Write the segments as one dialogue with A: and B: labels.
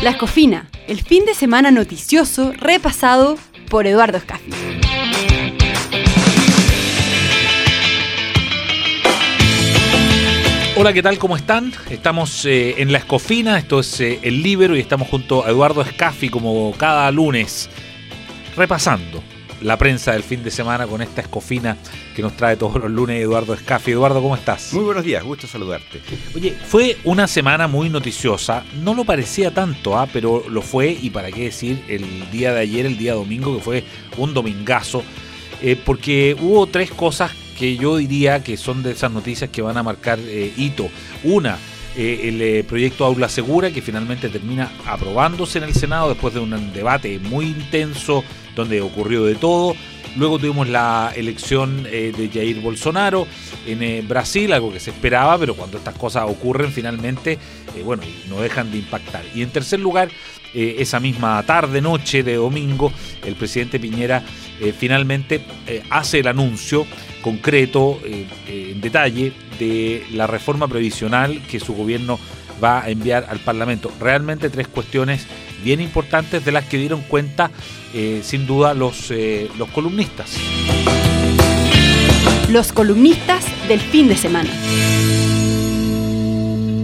A: La Escofina, el fin de semana noticioso repasado por Eduardo Escafi.
B: Hola, ¿qué tal? ¿Cómo están? Estamos eh, en La Escofina, esto es eh, El Libero y estamos junto a Eduardo Escafi como cada lunes repasando la prensa del fin de semana con esta escofina que nos trae todos los lunes Eduardo Escafi. Eduardo, ¿cómo estás?
C: Muy buenos días, gusto saludarte.
B: Oye, fue una semana muy noticiosa, no lo parecía tanto, ¿ah? pero lo fue y para qué decir el día de ayer, el día domingo, que fue un domingazo, eh, porque hubo tres cosas que yo diría que son de esas noticias que van a marcar eh, hito. Una, eh, el eh, proyecto Aula Segura, que finalmente termina aprobándose en el Senado después de un debate muy intenso donde ocurrió de todo. Luego tuvimos la elección de Jair Bolsonaro en Brasil, algo que se esperaba, pero cuando estas cosas ocurren finalmente, bueno, no dejan de impactar. Y en tercer lugar, esa misma tarde, noche de domingo, el presidente Piñera finalmente hace el anuncio concreto, eh, eh, en detalle, de la reforma previsional que su gobierno va a enviar al Parlamento. Realmente tres cuestiones bien importantes de las que dieron cuenta, eh, sin duda, los, los columnistas.
A: Los columnistas del fin de semana.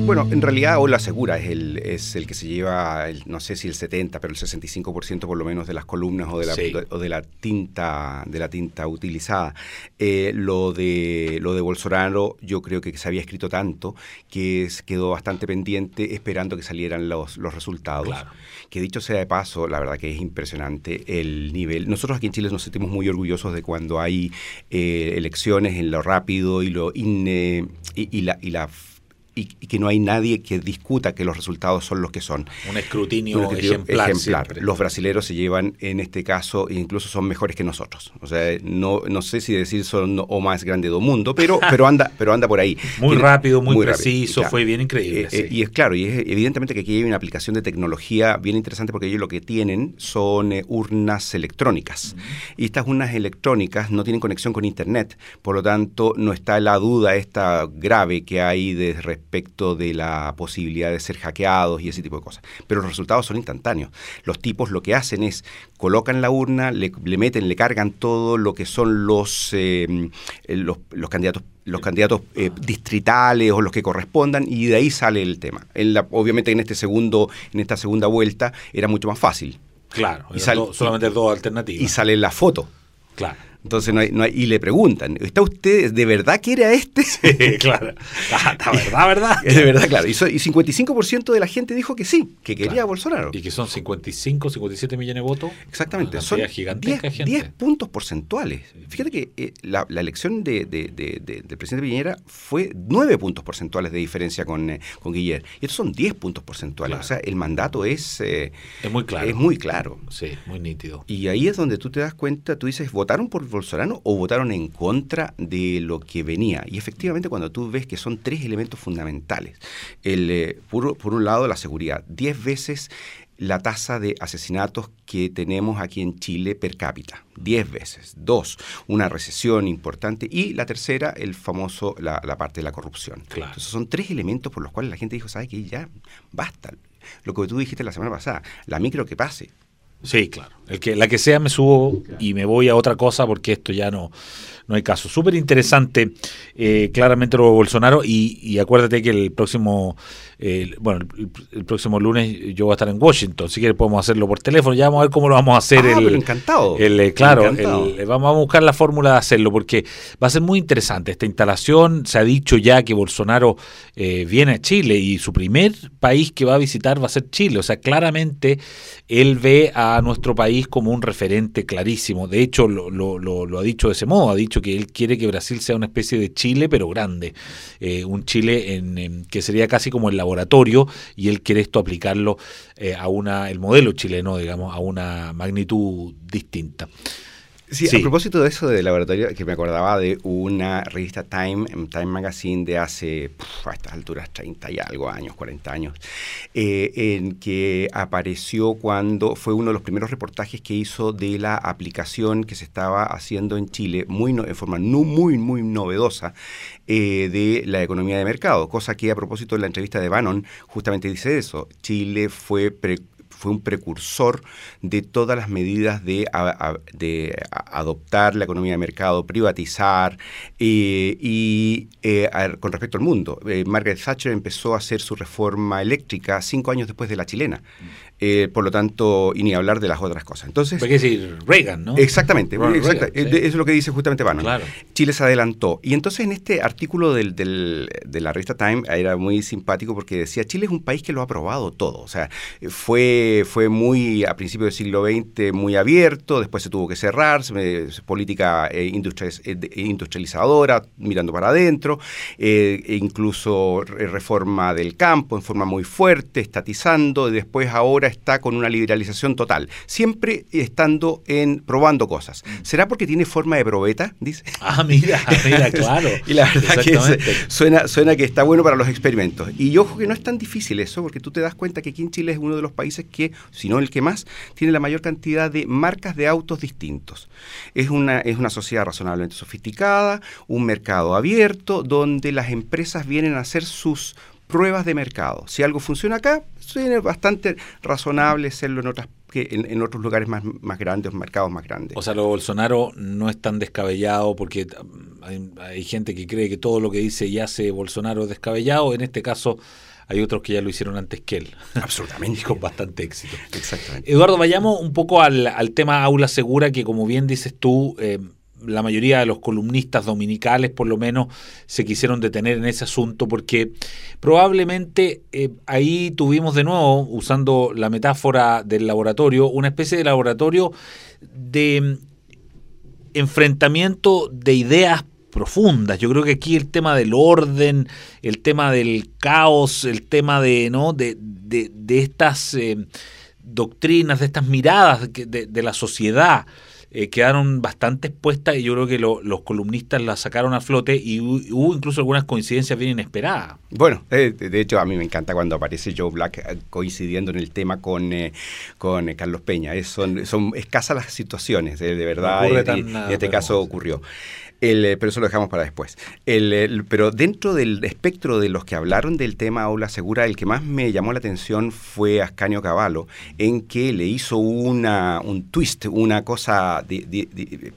C: Bueno, en realidad Ola Segura es el, es el que se lleva, no sé si el 70, pero el 65% por lo menos de las columnas o de la, o de la tinta de la tinta utilizada. Eh, lo de lo de Bolsonaro yo creo que se había escrito tanto que quedó bastante pendiente esperando que salieran los, los resultados. Que dicho sea de paso, la verdad que es impresionante el nivel. Nosotros aquí en Chile nos sentimos muy orgullosos de cuando hay eh, elecciones en lo rápido y lo in, y, la, y la y, que no hay nadie que discuta que los resultados son los que son.
B: Un escrutinio, ejemplar.
C: Los brasileros se llevan, en este caso, incluso son mejores que nosotros. O sea, no, no sé si decir son o más grande del mundo, pero, pero, anda, pero anda por ahí.
B: Muy rápido, muy, preciso, fue bien increíble.
C: Eh, eh, y es claro, y es evidentemente que aquí hay una aplicación de tecnología bien interesante porque ellos lo que tienen son eh, urnas electrónicas. Y estas urnas electrónicas no tienen conexión con Internet, por lo tanto no está la duda esta grave que hay de respecto de la posibilidad de ser hackeados y ese tipo de cosas. Pero los resultados son instantáneos. Los tipos lo que hacen es colocan la urna, le, meten, le cargan todo lo que son los, eh, los, candidatos los candidatos eh, distritales o los que correspondan y de ahí sale el tema. En la, obviamente en este segundo en esta segunda vuelta era mucho más fácil.
B: Claro, y solamente dos alternativas.
C: Y sale la foto.
B: Claro.
C: Entonces no hay, no hay, y le preguntan, ¿está usted de verdad quiere a este?
B: Sí, claro. La, verdad, verdad.
C: De verdad, claro. Y, y 55% de la gente dijo que sí, que quería a Bolsonaro.
B: Y que son 55, 57 millones de votos.
C: Exactamente. Son 10, puntos porcentuales. Fíjate que eh, la, elección de, del presidente Piñera fue 9 puntos porcentuales de diferencia con, eh, con Guillermo. Y estos son 10 puntos porcentuales. O sea, el mandato es...
B: Eh, es muy claro.
C: Es muy claro.
B: Sí, muy nítido.
C: Y ahí es donde tú te das cuenta, tú dices, votaron por Bolsonaro o votaron en contra de lo que venía. Y efectivamente cuando tú ves que son tres elementos fundamentales, el, eh, por, por, un lado la seguridad, diez veces la tasa de asesinatos que tenemos aquí en Chile per cápita, diez veces. Dos, una recesión importante. Y la tercera, el famoso, la, parte de la corrupción. Entonces son tres elementos por los cuales la gente dijo, ¿sabes qué? Ya basta. Lo que tú dijiste la semana pasada, la micro que pase,
B: Sí, claro. El que, la que sea me subo y me voy a otra cosa porque esto ya no, no hay caso. Súper interesante, eh, claramente lo de Bolsonaro, y, acuérdate que el próximo, bueno, el, próximo lunes yo voy a estar en Washington, si quieres podemos hacerlo por teléfono, ya vamos a ver cómo lo vamos a hacer.
C: Ah, el, encantado.
B: El, eh, claro, vamos a buscar la fórmula de hacerlo, porque va a ser muy interesante esta instalación. Se ha dicho ya que Bolsonaro eh, viene a Chile y su primer país que va a visitar va a ser Chile. O sea, claramente él ve a nuestro país como un referente clarísimo. De hecho, lo, lo, lo ha dicho de ese modo, ha dicho que él quiere que Brasil sea una especie de Chile, pero grande, eh, un Chile en, que sería casi como el laboratorio y él quiere esto aplicarlo eh, a una, el modelo chileno, digamos, a una magnitud distinta.
C: Sí, a propósito de eso de laboratorio, que me acordaba de una revista Time, Time Magazine de hace, a estas alturas, 30 y algo años, 40 años, eh, en que apareció cuando fue uno de los primeros reportajes que hizo de la aplicación que se estaba haciendo en Chile, muy en forma muy, muy novedosa, eh, de la economía de mercado, cosa que a propósito de la entrevista de Bannon justamente dice eso. Chile fue fue un precursor de todas las medidas de, adoptar la economía de mercado, privatizar eh, y eh, con respecto al mundo. Eh, Margaret Thatcher empezó a hacer su reforma eléctrica cinco años después de la chilena. Eh, por lo tanto, y ni hablar de las otras cosas. Entonces,
B: ¿Qué decir Reagan, ¿no?
C: Exactamente, eso es lo que dice justamente Bannon. Chile se adelantó. Y entonces en este artículo del, de la revista Time era muy simpático porque decía, Chile es un país que lo ha probado todo. O sea, fue, fue muy, a principios del siglo XX, muy abierto, después se tuvo que cerrar, política eh, eh, industrializadora, mirando para adentro, e incluso reforma del campo en forma muy fuerte, estatizando, y después ahora está con una liberalización total, siempre estando en probando cosas. ¿Será porque tiene forma de probeta? Dice.
B: Ah, mira, mira, claro.
C: y la verdad que suena, suena que está bueno para los experimentos. Y ojo que no es tan difícil eso, porque tú te das cuenta que aquí en Chile es uno de los países que, si no el que más, tiene la mayor cantidad de marcas de autos distintos. Es una, es una sociedad razonablemente sofisticada, un mercado abierto, donde las empresas vienen a hacer sus pruebas de mercado. Si algo funciona acá, es bastante razonable hacerlo en otras que en, otros lugares más, más grandes, mercados más grandes.
B: O sea, lo Bolsonaro no es tan descabellado porque hay, gente que cree que todo lo que dice y hace Bolsonaro es descabellado. En este caso, hay otros que ya lo hicieron antes que él.
C: Absolutamente.
B: con bastante éxito.
C: Exactamente.
B: Eduardo, vayamos un poco al, al tema aula segura, que como bien dices tú, eh, la mayoría de los columnistas dominicales por lo menos se quisieron detener en ese asunto porque probablemente eh, ahí tuvimos de nuevo, usando la metáfora del laboratorio, una especie de laboratorio de mm, enfrentamiento de ideas profundas. Yo creo que aquí el tema del orden, el tema del caos, el tema de, ¿no? de, de, estas eh, doctrinas, de estas miradas de, de la sociedad, eh, quedaron bastante expuestas y yo creo que los columnistas las sacaron a flote y hubo incluso algunas coincidencias bien inesperadas.
C: Bueno, eh, de hecho a mí me encanta cuando aparece Joe Black eh, coincidiendo en el tema con, con Carlos Peña. son, son escasas las situaciones, de verdad, y, en este caso ocurrió. Eh, pero eso lo dejamos para después. pero dentro del espectro de los que hablaron del tema aula segura, el que más me llamó la atención fue Ascanio Cavallo, en que le hizo una, un twist, una cosa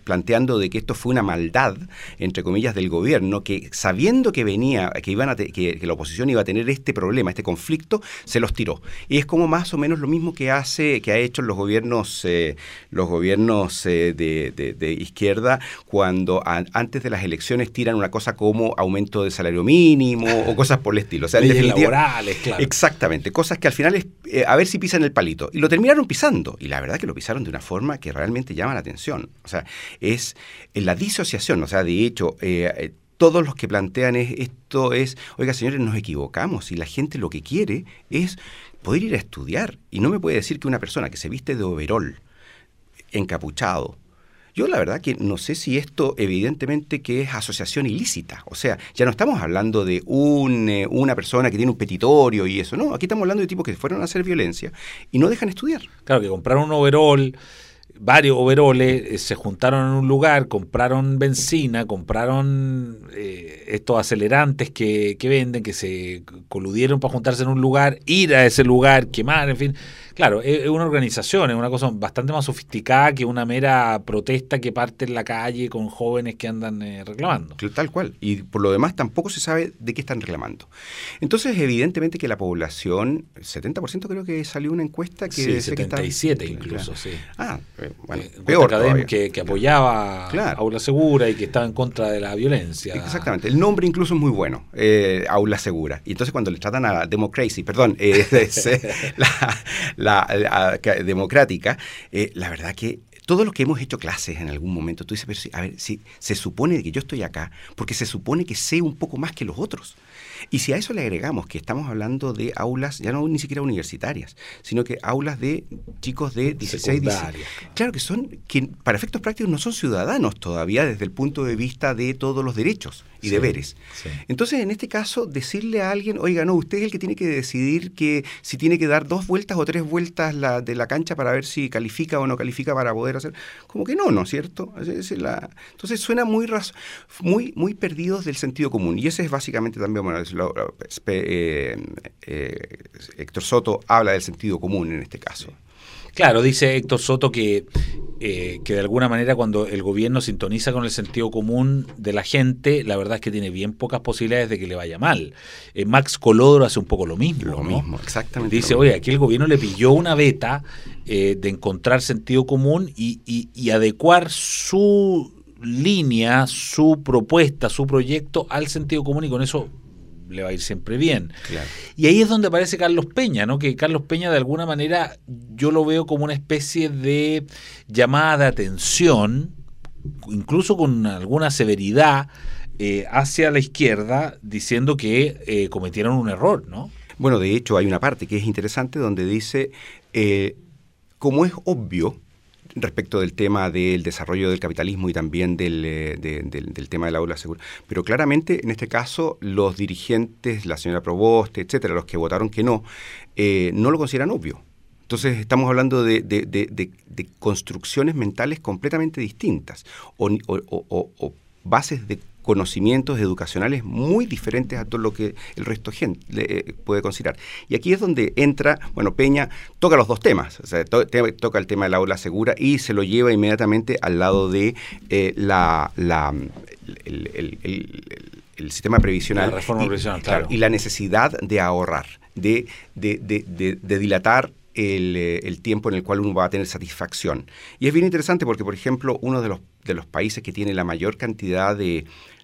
C: planteando de que esto fue una maldad, entre comillas, del gobierno, que sabiendo que venía, que, iban a que, la oposición iba a tener este problema, este conflicto, se los tiró. Y es como más o menos lo mismo que hace, que ha hecho los gobiernos, eh, los gobiernos eh, de, izquierda cuando antes de las elecciones tiran una cosa como aumento de salario mínimo o cosas por el estilo. O
B: sea, laborales, claro.
C: Exactamente, cosas que al final es eh, a ver si pisan el palito. Y lo terminaron pisando. Y la verdad que lo pisaron de una forma que realmente llama la atención. O sea, es la disociación. O sea, de hecho, eh, eh, todos los que plantean esto es, oiga señores, nos equivocamos y la gente lo que quiere es poder ir a estudiar. Y no me puede decir que una persona que se viste de overol, encapuchado, yo la verdad que no sé si esto evidentemente que es asociación ilícita. O sea, ya no estamos hablando de un, eh, una persona que tiene un petitorio y eso. No, aquí estamos hablando de tipos que fueron a hacer violencia y no dejan estudiar.
B: Claro, que compraron un overall varios overoles, eh, se juntaron en un lugar, compraron benzina, compraron eh, estos acelerantes que, que, venden, que se coludieron para juntarse en un lugar, ir a ese lugar, quemar, en fin. Claro, es una organización, es una cosa bastante más sofisticada que una mera protesta que parte en la calle con jóvenes que andan eh, reclamando.
C: Tal cual. Y por lo demás tampoco se sabe de qué están reclamando. Entonces, evidentemente que la población, 70% creo que salió una encuesta que...
B: Sí, 77 incluso, sí.
C: Ah, eh, bueno, eh, peor
B: que, que, apoyaba Aula Segura y que estaba en contra de la violencia.
C: Exactamente. El nombre incluso es muy bueno, Aula Segura. Y entonces cuando le tratan a Democracy, perdón, la la, democrática, eh, la verdad que todos los que hemos hecho clases en algún momento, tú dices, pero a ver, si se supone que yo estoy acá, porque se supone que sé un poco más que los otros. Y si a eso le agregamos que estamos hablando de aulas, ya no ni siquiera universitarias, sino que aulas de chicos de 16, 17, claro que son, que para efectos prácticos no son ciudadanos todavía desde el punto de vista de todos los derechos y deberes. Entonces, en este caso, decirle a alguien, oiga, no, usted es el que tiene que decidir que si tiene que dar dos vueltas o tres vueltas la, de la cancha para ver si califica o no califica para poder hacer, como que no, ¿no es cierto? entonces suena muy, muy, muy perdidos del sentido común. Y ese es básicamente también, bueno, eh, eh, Héctor Soto habla del sentido común en este caso.
B: Claro, dice Héctor Soto que, eh, que de alguna manera cuando el gobierno sintoniza con el sentido común de la gente, la verdad es que tiene bien pocas posibilidades de que le vaya mal. Eh, Max Colodro hace un poco lo mismo.
C: Lo mismo, exactamente.
B: Dice, oye, aquí el gobierno le pilló una beta eh, de encontrar sentido común y, y adecuar su línea, su propuesta, su proyecto al sentido común y con eso le va a ir siempre bien. Y ahí es donde aparece Carlos Peña, ¿no? Que Carlos Peña de alguna manera yo lo veo como una especie de llamada de atención, incluso con alguna severidad, eh, hacia la izquierda, diciendo que eh, cometieron un error, ¿no?
C: Bueno, de hecho hay una parte que es interesante donde dice, eh, como es obvio, respecto del tema del desarrollo del capitalismo y también del, eh, del, tema del aula segura. Pero claramente, en este caso, los dirigentes, la señora Proboste, etcétera, los que votaron que no, eh, no lo consideran obvio. Entonces estamos hablando de, de construcciones mentales completamente distintas o, o bases de conocimientos educacionales muy diferentes a todo lo que el resto de gente eh, puede considerar. Y aquí es donde entra, bueno, Peña toca los dos temas, o sea, toca el tema del aula segura y se lo lleva inmediatamente al lado de eh, la, el, sistema previsional.
B: La reforma
C: y,
B: previsional, claro.
C: Y la necesidad de ahorrar, de, de, de dilatar eh, el, tiempo en el cual uno va a tener satisfacción. Y es bien interesante porque, por ejemplo, uno de los, de los países que tiene la mayor cantidad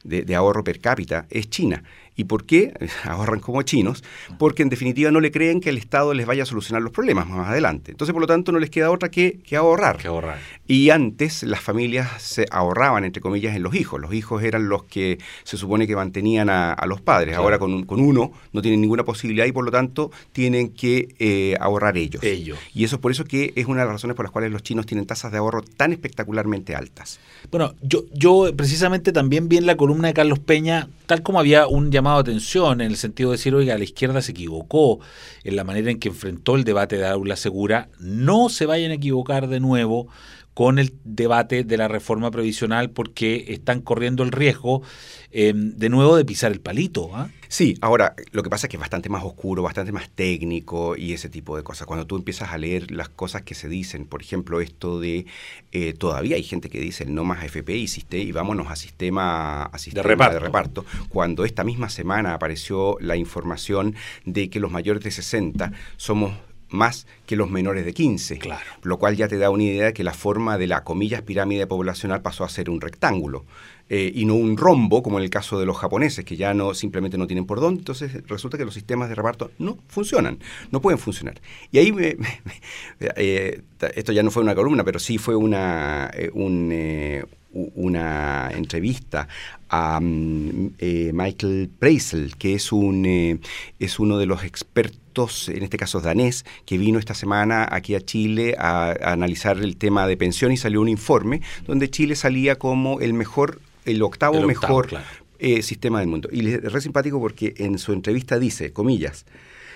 C: de, ahorro per cápita es China. ¿Y por qué ahorran como chinos? Porque en definitiva no le creen que el Estado les vaya a solucionar los problemas más adelante. Entonces, por lo tanto, no les queda otra que, que ahorrar.
B: Que ahorrar.
C: Y antes las familias se ahorraban, entre comillas, en los hijos. Los hijos eran los que se supone que mantenían a, los padres. Ahora con, con, uno no tienen ninguna posibilidad y por lo tanto tienen que eh, ahorrar ellos.
B: ellos.
C: Y eso es por eso que es una de las razones por las cuales los chinos tienen tasas de ahorro tan espectacularmente altas.
B: Bueno, yo, yo precisamente también vi en la columna de Carlos Peña, tal como había un llamado de atención en el sentido de decir, oiga, la izquierda se equivocó en la manera en que enfrentó el debate de aula segura, no se vayan a equivocar de nuevo con el debate de la reforma previsional porque están corriendo el riesgo em, de nuevo de pisar el palito. ¿ah?
C: Sí, ahora lo que pasa es que es bastante más oscuro, bastante más técnico y ese tipo de cosas. Cuando tú empiezas a leer las cosas que se dicen, por ejemplo, esto de eh, todavía hay gente que dice no más FP y, y vámonos a sistema, a sistema de, reparto. Cuando esta misma semana apareció la información de que los mayores de 60 somos más que los menores de 15.
B: Claro.
C: Lo cual ya te da una idea de que la forma de la, comillas, pirámide poblacional pasó a ser un rectángulo. Eh, y no un rombo, como en el caso de los japoneses, que ya no simplemente no tienen por dónde. Entonces resulta que los sistemas de reparto no funcionan, no pueden funcionar. Y ahí me, eh, esto ya no fue una columna, pero sí fue una, eh, un, una entrevista a mm, Michael Preisel, que es, un, es uno de los expertos en este caso danés, que vino esta semana aquí a Chile a, analizar el tema de pensión y salió un informe donde Chile salía como el mejor, el octavo, mejor eh, sistema del mundo. Y es re simpático porque en su entrevista dice, comillas,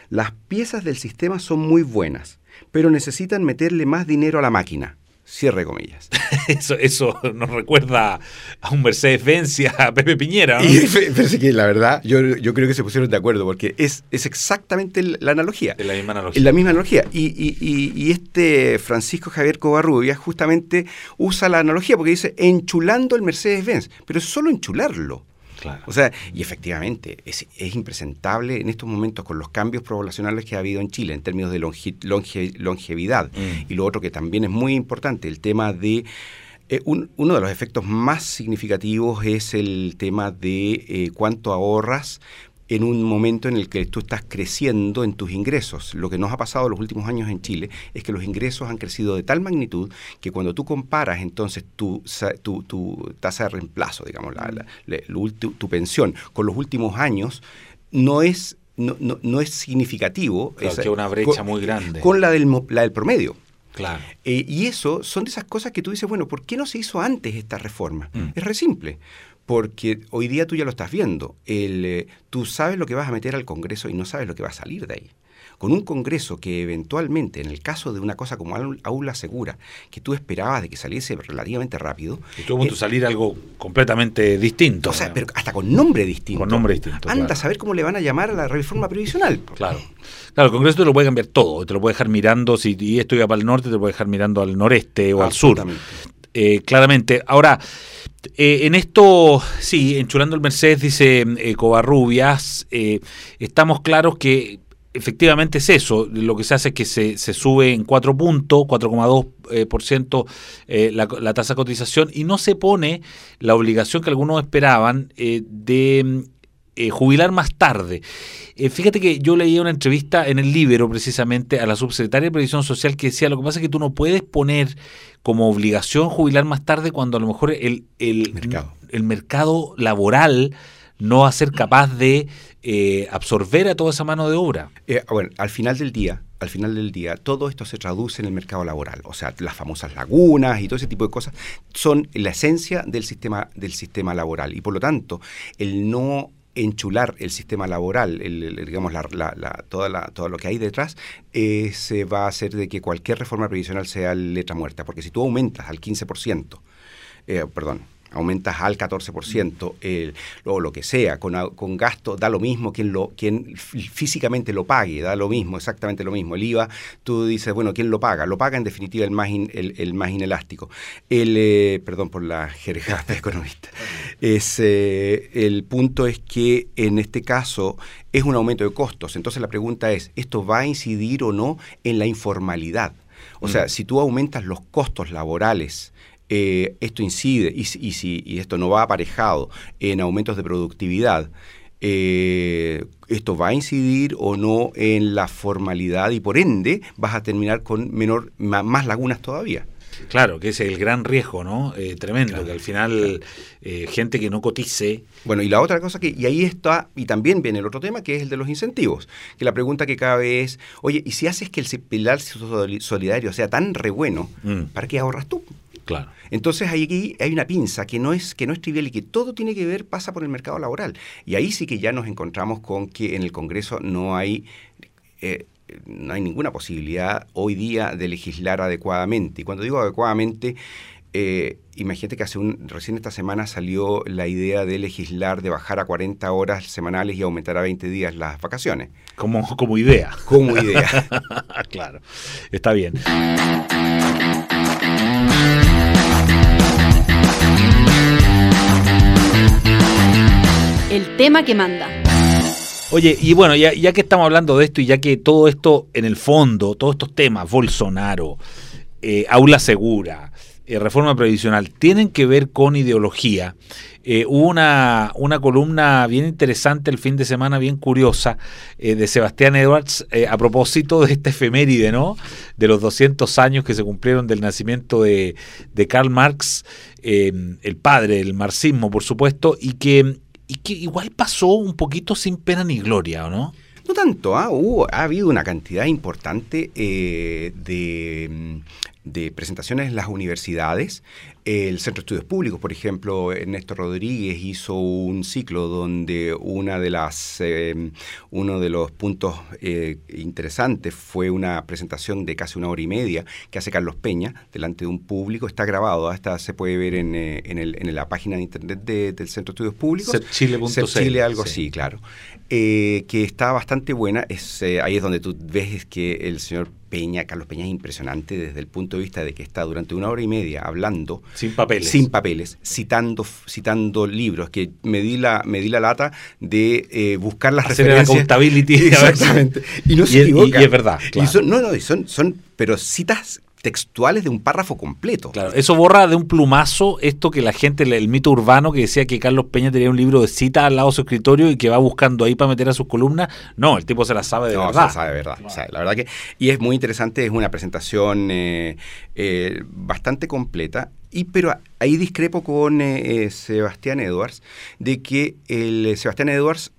C: las piezas del sistema son muy buenas, pero necesitan meterle más dinero a la máquina. Cierre comillas.
B: Eso, eso nos recuerda a un Mercedes-Benz a Pepe Piñera.
C: Y, pero que la verdad, yo, yo, creo que se pusieron de acuerdo, porque es, es exactamente la analogía.
B: Es la misma analogía.
C: la misma analogía. Y, y, y, este Francisco Javier Covarrubia justamente usa la analogía, porque dice enchulando el Mercedes-Benz, pero es solo enchularlo. O sea, y efectivamente, es, impresentable en estos momentos con los cambios poblacionales que ha habido en Chile en términos de longevidad. Mm. Y lo otro que también es muy importante, el tema de... Eh, uno de los efectos más significativos es el tema de eh, cuánto ahorras en un momento en el que tú estás creciendo en tus ingresos. Lo que nos ha pasado en los últimos años en Chile es que los ingresos han crecido de tal magnitud que cuando tú comparas entonces tu, tu, tasa de reemplazo, digamos, la, tu, pensión con los últimos años, no es, no, no, es significativo.
B: Claro, que una brecha muy grande.
C: Con la del, la del promedio.
B: Claro.
C: Eh, y eso son de esas cosas que tú dices, bueno, ¿por qué no se hizo antes esta reforma?
B: Mm.
C: Es re simple. Porque hoy día tú ya lo estás viendo. El, eh, tú sabes lo que vas a meter al Congreso y no sabes lo que va a salir de ahí con un Congreso que eventualmente, en el caso de una cosa como aula segura, que tú esperabas de que saliese relativamente rápido.
B: Y tuvo que eh, salir algo completamente distinto.
C: O sea, pero hasta con nombre distinto.
B: Con nombre distinto.
C: Anda a saber cómo le van a llamar a la reforma previsional.
B: Claro. Claro, el Congreso te lo puede cambiar todo, te lo puede dejar mirando, si esto iba para el norte, te lo puede dejar mirando al noreste o al sur. Eh, claramente. Ahora, eh, en esto, sí, enchulando el Mercedes, dice eh, Covarrubias, estamos claros que efectivamente es eso. Lo que se hace es que se, se sube en 4 puntos, 4,2% eh, por ciento, eh, la, tasa de cotización y no se pone la obligación que algunos esperaban eh, de jubilar más tarde. fíjate que yo leí una entrevista en el Libero precisamente a la subsecretaria de Previsión Social que decía, lo que pasa es que tú no puedes poner como obligación jubilar más tarde cuando a lo mejor el, el,
C: mercado.
B: el mercado laboral no va a ser capaz de eh, absorber a toda esa mano de obra.
C: Eh, bueno, al final del día, al final del día, todo esto se traduce en el mercado laboral. O sea, las famosas lagunas y todo ese tipo de cosas son la esencia del sistema, del sistema laboral. Y por lo tanto, el no enchular el sistema laboral, el, digamos, la, toda la, todo lo que hay detrás, eh, se va a hacer de que cualquier reforma previsional sea letra muerta. Porque si tú aumentas al 15%, perdón, aumentas al 14%, el, o lo que sea, con, con, gasto, da lo mismo quien, lo, quien físicamente lo pague, da lo mismo, exactamente lo mismo. El IVA, tú dices, bueno, ¿quién lo paga? Lo paga en definitiva el más, el, más inelástico. El, eh, perdón por la jerga economista. Es, eh, el punto es que en este caso es un aumento de costos. Entonces la pregunta es, ¿esto va a incidir o no en la informalidad? O sea, mm. si tú aumentas los costos laborales, eh, esto incide y, y, si, y esto no va aparejado en aumentos de productividad, eh, esto va a incidir o no en la formalidad y por ende vas a terminar con menor más lagunas todavía.
B: Claro, que es el gran riesgo, ¿no? Eh, tremendo, que al final gente que no cotice.
C: Bueno, y la otra cosa que, y ahí está, y también viene el otro tema, que es el de los incentivos. Que la pregunta que cabe es, oye, ¿y si haces que el pilar solidario sea tan re bueno, mm. ¿para qué ahorras tú?
B: Claro.
C: Entonces aquí hay una pinza que no es que no es trivial y que todo tiene que ver pasa por el mercado laboral. Y ahí sí que ya nos encontramos con que en el Congreso no hay eh, no hay ninguna posibilidad hoy día de legislar adecuadamente. Y cuando digo adecuadamente eh, imagínate que hace un, recién esta semana salió la idea de legislar, de bajar a 40 horas semanales y aumentar a 20 días las vacaciones.
B: Como, como idea.
C: Como idea.
B: claro, está bien.
A: El tema que manda.
B: Oye, y bueno, ya, que estamos hablando de esto y ya que todo esto, en el fondo, todos estos temas, Bolsonaro, eh, aula segura, eh, reforma previsional, tienen que ver con ideología. Eh, hubo una, una, columna bien interesante el fin de semana, bien curiosa, de Sebastián Edwards, a propósito de esta efeméride, ¿no? De los 200 años que se cumplieron del nacimiento de, de Karl Marx, el padre del marxismo, por supuesto, y que, y que igual pasó un poquito sin pena ni gloria, ¿o no?
C: No tanto, ¿ah? ha habido una cantidad importante de de presentaciones en las universidades. El Centro de Estudios Públicos, por ejemplo, Ernesto Rodríguez hizo un ciclo donde una de las, em, uno de los puntos eh, interesantes fue una presentación de casi una hora y media que hace Carlos Peña delante de un público. Está grabado, hasta se puede ver en, eh, en, la página de internet del Centro de Estudios Públicos.
B: Chile.cl.
C: Chile, algo así, claro. Eh, que está bastante buena. Es, ahí es donde tú ves que el señor Peña, Carlos Peña es impresionante desde el punto de vista de que está durante una hora y media hablando
B: sin papeles,
C: sin papeles citando, citando libros, que me di la, me di la lata de eh, buscar las
B: Hacer
C: referencias.
B: accountability.
C: Exactamente. Y no se equivoca.
B: Y, es verdad.
C: son, no, no, son, son, pero citas textuales de un párrafo completo.
B: Claro, eso borra de un plumazo esto que la gente, el mito urbano que decía que Carlos Peña tenía un libro de cita al lado de su escritorio y que va buscando ahí para meter a sus columnas. No, el tipo se la sabe de
C: no,
B: verdad.
C: Se la sabe de verdad. la verdad que. Y es muy interesante, es una presentación eh, eh, bastante completa. Y, pero ahí discrepo con eh, Sebastián Edwards de que el Sebastián Edwards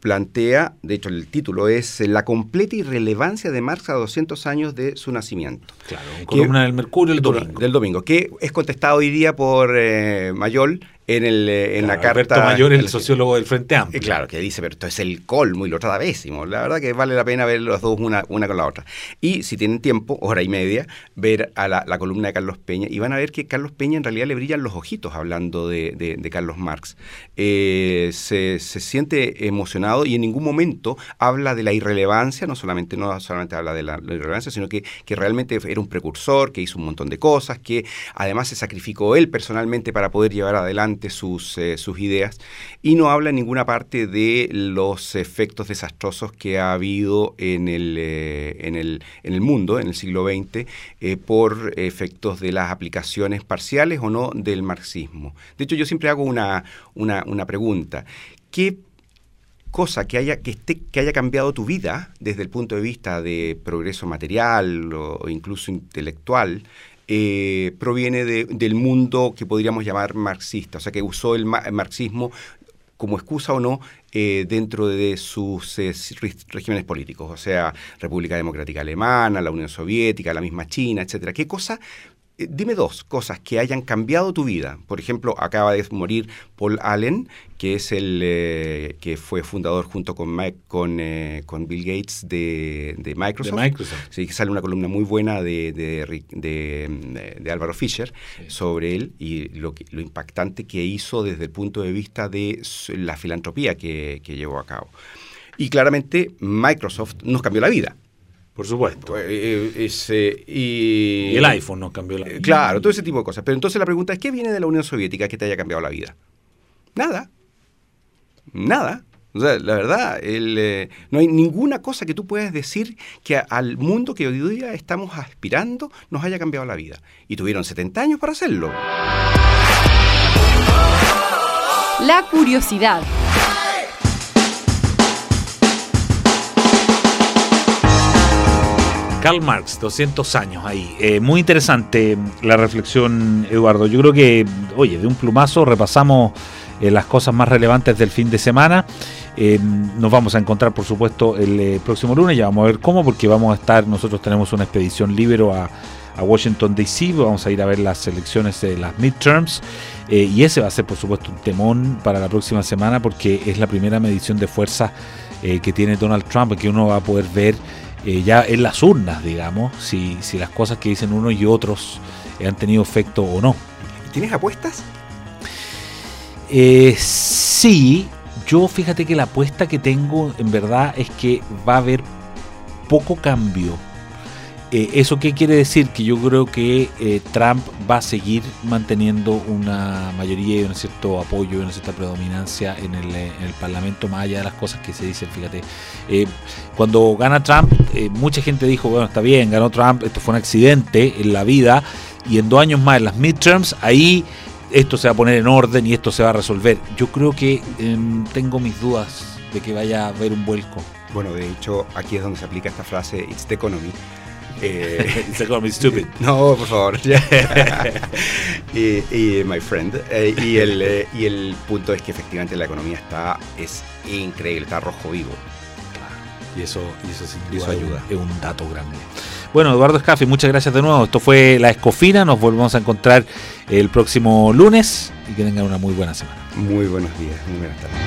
C: plantea, de hecho el título es La completa irrelevancia de Marx a 200 años de su nacimiento.
B: Claro, columna del Mercurio el domingo.
C: Del domingo, que es contestado hoy día por eh, Mayol en, el, eh, en la carta.
B: Alberto Mayor, el, sociólogo del Frente Amplio.
C: Claro, que dice, pero esto es el colmo y lo trata pésimo. La verdad que vale la pena ver los dos una, una con la otra. Y si tienen tiempo, hora y media, ver a la, columna de Carlos Peña y van a ver que Carlos Peña en realidad le brillan los ojitos hablando de, de, Carlos Marx. Eh, se, se, siente emocionado y en ningún momento habla de la irrelevancia, no solamente, no solamente habla de la, la irrelevancia, sino que, que realmente era un precursor, que hizo un montón de cosas, que además se sacrificó él personalmente para poder llevar adelante sus, eh, sus ideas y no habla en ninguna parte de los efectos desastrosos que ha habido en el, eh, mundo en el siglo XX eh, por efectos de las aplicaciones parciales o no del marxismo. De hecho, yo siempre hago una, una, una pregunta. ¿Qué cosa que haya, que, esté, que haya cambiado tu vida desde el punto de vista de progreso material o incluso intelectual eh, proviene del mundo que podríamos llamar marxista, o sea, que usó el, marxismo como excusa o no eh, dentro de sus eh, regímenes políticos, o sea, República Democrática Alemana, la Unión Soviética, la misma China, etcétera. ¿Qué cosa dime dos cosas que hayan cambiado tu vida. Por ejemplo, acaba de morir Paul Allen, que es el que fue fundador junto con, con, con Bill Gates de, Microsoft. Sí, que sale una columna muy buena de, de, Álvaro Fischer sobre él y lo, lo impactante que hizo desde el punto de vista de la filantropía que, que llevó a cabo. Y claramente Microsoft nos cambió la vida.
B: Por supuesto.
C: Eh, eh,
B: y, el iPhone nos cambió la vida.
C: Claro, todo ese tipo de cosas. Pero entonces la pregunta es, ¿qué viene de la Unión Soviética que te haya cambiado la vida? Nada. Nada. O sea, la verdad, eh, no hay ninguna cosa que tú puedas decir que al mundo que hoy día estamos aspirando nos haya cambiado la vida. Y tuvieron 70 años para hacerlo.
A: La curiosidad.
B: Karl Marx, 200 años ahí. Eh, muy interesante la reflexión, Eduardo. Yo creo que, oye, de un plumazo repasamos eh, las cosas más relevantes del fin de semana. Eh, nos vamos a encontrar, por supuesto, el próximo lunes. Ya vamos a ver cómo, porque vamos a estar, nosotros tenemos una expedición libero a, a Washington, D.C. Vamos a ir a ver las elecciones de las midterms. y ese va a ser, por supuesto, un temón para la próxima semana, porque es la primera medición de fuerza que tiene Donald Trump, que uno va a poder ver eh, ya en las urnas, digamos, si, si las cosas que dicen unos y otros han tenido efecto o no.
C: ¿Tienes apuestas?
B: Eh, sí, yo fíjate que la apuesta que tengo en verdad es que va a haber poco cambio eh, ¿Eso qué quiere decir? Que yo creo que eh, Trump va a seguir manteniendo una mayoría y un cierto apoyo, una cierta predominancia en el, eh, Parlamento, más allá de las cosas que se dicen. Fíjate, cuando gana Trump, mucha gente dijo, bueno, está bien, ganó Trump, esto fue un accidente en la vida, y en dos años más, en las midterms, ahí esto se va a poner en orden y esto se va a resolver. Yo creo que em, tengo mis dudas de que vaya a haber un vuelco.
C: Bueno, de hecho, aquí es donde se aplica esta frase, it's the economy
B: eh, stupid.
C: No, por favor. y, my friend. Eh, y, el, eh, y el punto es que efectivamente la economía está es increíble, está rojo vivo.
B: Y eso, y eso sin duda ayuda. Es un dato grande. Bueno, Eduardo Escafi, muchas gracias de nuevo. Esto fue La Escofina. Nos volvemos a encontrar el próximo lunes y que tengan una muy buena semana.
C: Muy buenos días, muy buenas tardes.